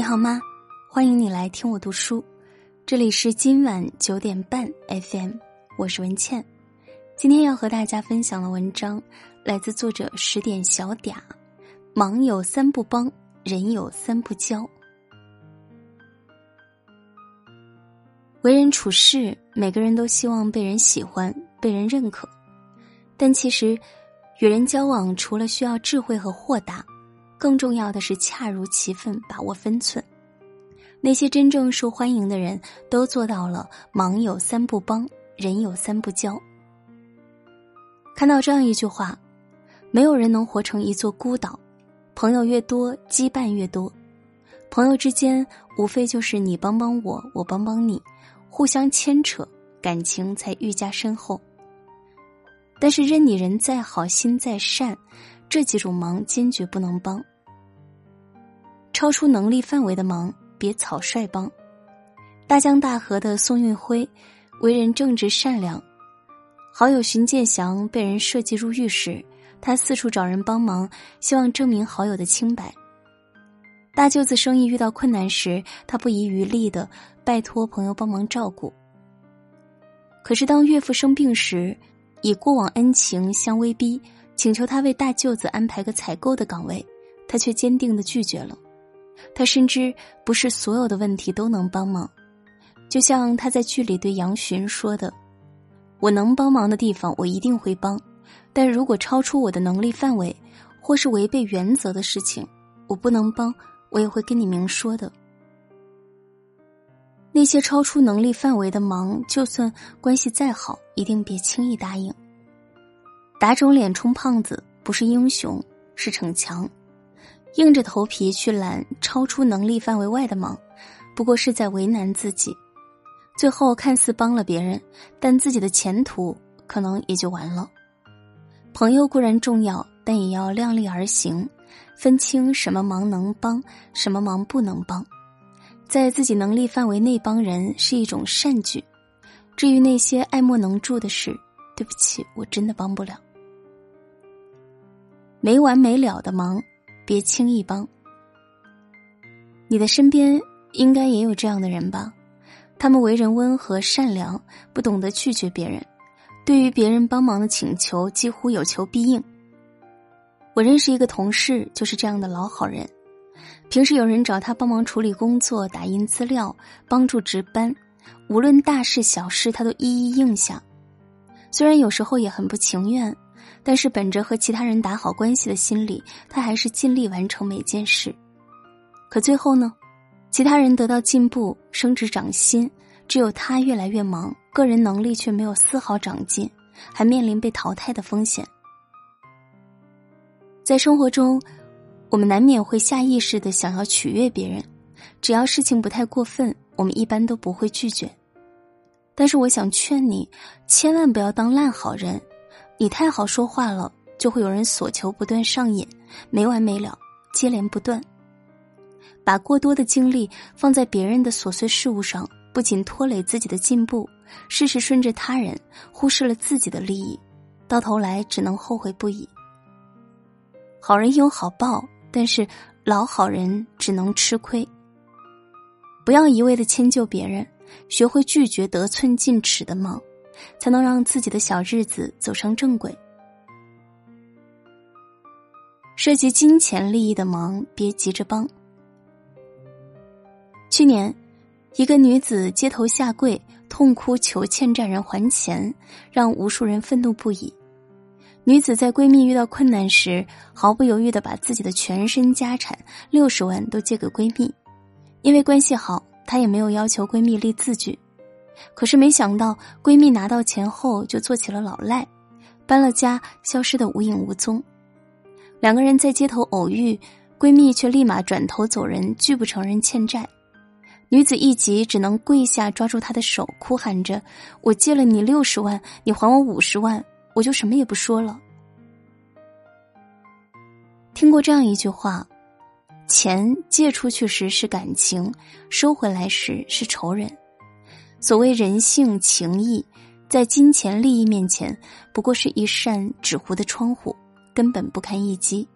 你好吗？欢迎你来听我读书，这里是今晚九点半 FM，我是文倩。今天要和大家分享的文章来自作者十点小嗲。忙有三不帮，人有三不交。为人处事，每个人都希望被人喜欢、被人认可，但其实与人交往，除了需要智慧和豁达。更重要的是恰如其分，把握分寸。那些真正受欢迎的人都做到了“忙有三不帮，人有三不交”。看到这样一句话：没有人能活成一座孤岛，朋友越多，羁绊越多。朋友之间无非就是你帮帮我，我帮帮你，互相牵扯，感情才愈加深厚。但是任你人再好心再善，这几种忙坚决不能帮。超出能力范围的忙，别草率帮。大江大河的宋运辉，为人正直善良。好友荀建祥被人设计入狱时，他四处找人帮忙，希望证明好友的清白。大舅子生意遇到困难时，他不遗余力的拜托朋友帮忙照顾。可是当岳父生病时，以过往恩情相威逼，请求他为大舅子安排个采购的岗位，他却坚定的拒绝了。他深知不是所有的问题都能帮忙，就像他在剧里对杨巡说的：“我能帮忙的地方，我一定会帮；但如果超出我的能力范围，或是违背原则的事情，我不能帮，我也会跟你明说的。”那些超出能力范围的忙，就算关系再好，一定别轻易答应。打肿脸充胖子不是英雄，是逞强。硬着头皮去揽超出能力范围外的忙，不过是在为难自己。最后看似帮了别人，但自己的前途可能也就完了。朋友固然重要，但也要量力而行，分清什么忙能帮，什么忙不能帮。在自己能力范围内帮人是一种善举。至于那些爱莫能助的事，对不起，我真的帮不了。没完没了的忙。别轻易帮。你的身边应该也有这样的人吧？他们为人温和善良，不懂得拒绝别人，对于别人帮忙的请求几乎有求必应。我认识一个同事，就是这样的老好人。平时有人找他帮忙处理工作、打印资料、帮助值班，无论大事小事，他都一一应下。虽然有时候也很不情愿。但是本着和其他人打好关系的心理，他还是尽力完成每件事。可最后呢，其他人得到进步、升职涨薪，只有他越来越忙，个人能力却没有丝毫长进，还面临被淘汰的风险。在生活中，我们难免会下意识的想要取悦别人，只要事情不太过分，我们一般都不会拒绝。但是我想劝你，千万不要当烂好人。你太好说话了，就会有人所求不断上瘾，没完没了，接连不断。把过多的精力放在别人的琐碎事物上，不仅拖累自己的进步，事事顺着他人，忽视了自己的利益，到头来只能后悔不已。好人有好报，但是老好人只能吃亏。不要一味的迁就别人，学会拒绝得寸进尺的忙。才能让自己的小日子走上正轨。涉及金钱利益的忙，别急着帮。去年，一个女子街头下跪，痛哭求欠债人还钱，让无数人愤怒不已。女子在闺蜜遇到困难时，毫不犹豫的把自己的全身家产六十万都借给闺蜜，因为关系好，她也没有要求闺蜜立字据。可是没想到，闺蜜拿到钱后就做起了老赖，搬了家，消失的无影无踪。两个人在街头偶遇，闺蜜却立马转头走人，拒不承认欠债。女子一急，只能跪下抓住他的手，哭喊着：“我借了你六十万，你还我五十万，我就什么也不说了。”听过这样一句话：“钱借出去时是感情，收回来时是仇人。”所谓人性情义，在金钱利益面前，不过是一扇纸糊的窗户，根本不堪一击。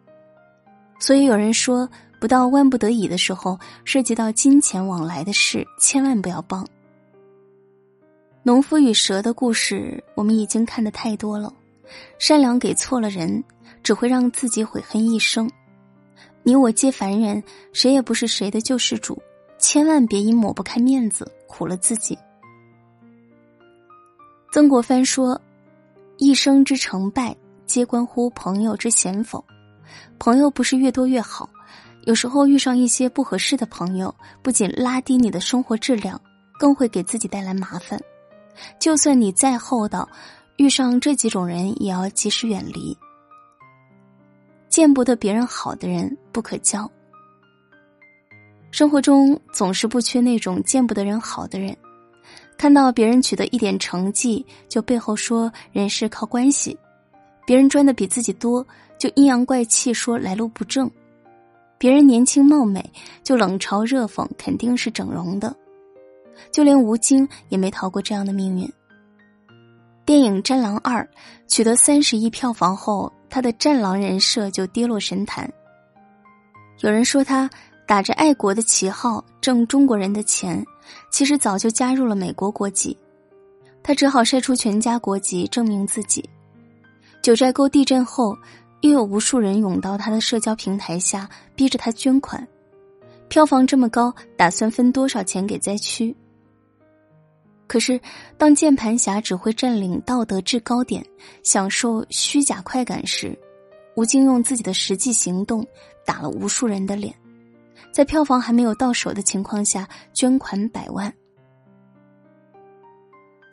所以有人说，不到万不得已的时候，涉及到金钱往来的事，千万不要帮。农夫与蛇的故事，我们已经看得太多了。善良给错了人，只会让自己悔恨一生。你我皆凡人，谁也不是谁的救世主，千万别因抹不开面子苦了自己。曾国藩说：“一生之成败，皆关乎朋友之贤否。朋友不是越多越好。”有时候遇上一些不合适的朋友，不仅拉低你的生活质量，更会给自己带来麻烦。就算你再厚道，遇上这几种人也要及时远离。见不得别人好的人不可交。生活中总是不缺那种见不得人好的人，看到别人取得一点成绩，就背后说人是靠关系；别人赚的比自己多，就阴阳怪气说来路不正。别人年轻貌美，就冷嘲热讽，肯定是整容的。就连吴京也没逃过这样的命运。电影《战狼二》取得三十亿票房后，他的战狼人设就跌落神坛。有人说他打着爱国的旗号挣中国人的钱，其实早就加入了美国国籍。他只好晒出全家国籍证明自己。九寨沟地震后。又有无数人涌到他的社交平台下，逼着他捐款。票房这么高，打算分多少钱给灾区？可是，当键盘侠只会占领道德制高点，享受虚假快感时，吴京用自己的实际行动打了无数人的脸，在票房还没有到手的情况下捐款百万。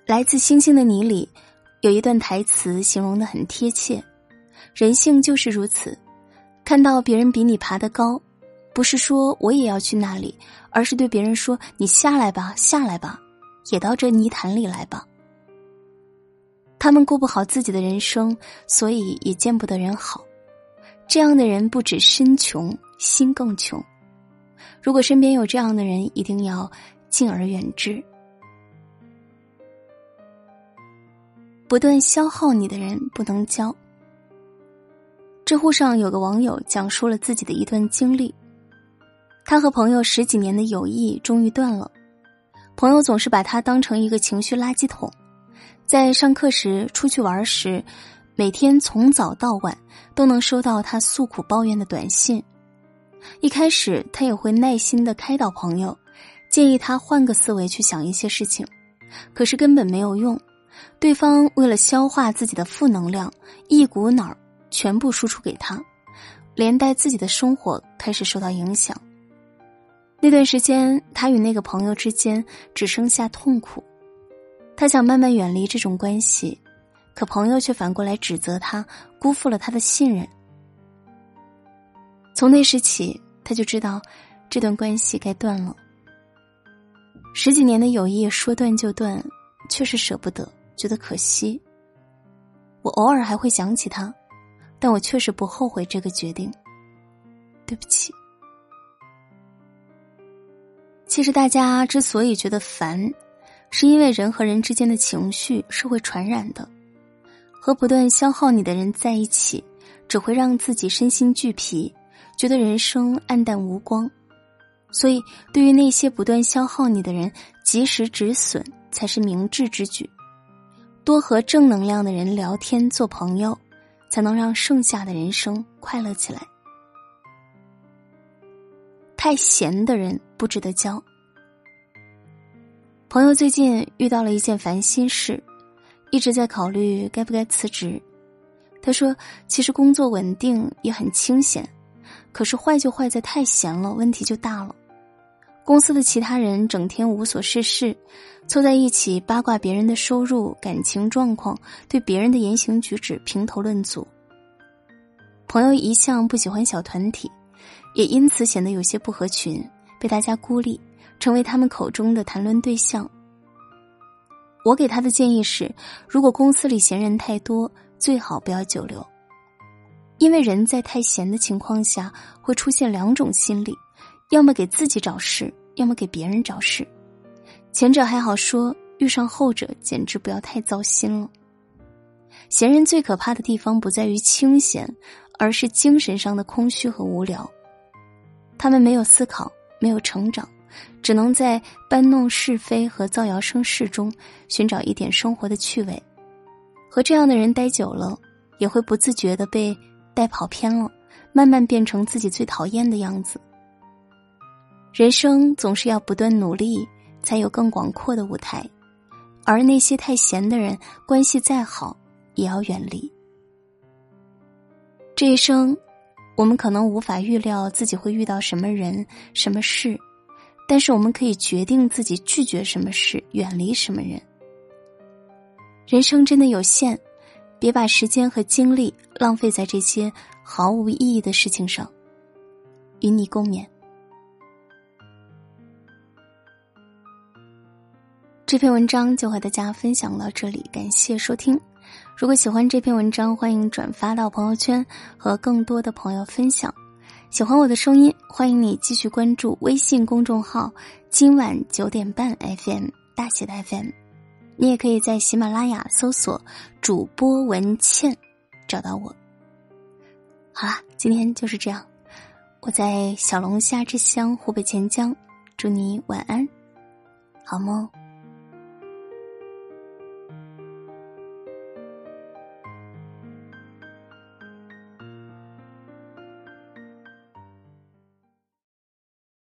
来自星星的你里，有一段台词形容的很贴切。人性就是如此，看到别人比你爬得高，不是说我也要去那里，而是对别人说：“你下来吧，下来吧，也到这泥潭里来吧。”他们过不好自己的人生，所以也见不得人好。这样的人不止身穷，心更穷。如果身边有这样的人，一定要敬而远之。不断消耗你的人，不能交。知乎上有个网友讲述了自己的一段经历，他和朋友十几年的友谊终于断了。朋友总是把他当成一个情绪垃圾桶，在上课时、出去玩时，每天从早到晚都能收到他诉苦抱怨的短信。一开始，他也会耐心的开导朋友，建议他换个思维去想一些事情，可是根本没有用。对方为了消化自己的负能量，一股脑。全部输出给他，连带自己的生活开始受到影响。那段时间，他与那个朋友之间只剩下痛苦。他想慢慢远离这种关系，可朋友却反过来指责他辜负了他的信任。从那时起，他就知道这段关系该断了。十几年的友谊说断就断，确实舍不得，觉得可惜。我偶尔还会想起他。但我确实不后悔这个决定。对不起。其实大家之所以觉得烦，是因为人和人之间的情绪是会传染的。和不断消耗你的人在一起，只会让自己身心俱疲，觉得人生黯淡无光。所以，对于那些不断消耗你的人，及时止损才是明智之举。多和正能量的人聊天，做朋友。才能让剩下的人生快乐起来。太闲的人不值得交。朋友最近遇到了一件烦心事，一直在考虑该不该辞职。他说：“其实工作稳定也很清闲，可是坏就坏在太闲了，问题就大了。公司的其他人整天无所事事，凑在一起八卦别人的收入、感情状况，对别人的言行举止评头论足。朋友一向不喜欢小团体，也因此显得有些不合群，被大家孤立，成为他们口中的谈论对象。我给他的建议是：如果公司里闲人太多，最好不要久留，因为人在太闲的情况下，会出现两种心理。要么给自己找事，要么给别人找事。前者还好说，遇上后者简直不要太糟心了。闲人最可怕的地方不在于清闲，而是精神上的空虚和无聊。他们没有思考，没有成长，只能在搬弄是非和造谣生事中寻找一点生活的趣味。和这样的人待久了，也会不自觉的被带跑偏了，慢慢变成自己最讨厌的样子。人生总是要不断努力，才有更广阔的舞台。而那些太闲的人，关系再好，也要远离。这一生，我们可能无法预料自己会遇到什么人、什么事，但是我们可以决定自己拒绝什么事、远离什么人。人生真的有限，别把时间和精力浪费在这些毫无意义的事情上。与你共勉。这篇文章就和大家分享到这里，感谢收听。如果喜欢这篇文章，欢迎转发到朋友圈和更多的朋友分享。喜欢我的声音，欢迎你继续关注微信公众号“今晚九点半 FM” 大写的 FM。你也可以在喜马拉雅搜索主播文倩，找到我。好啦，今天就是这样。我在小龙虾之乡湖北潜江，祝你晚安，好梦。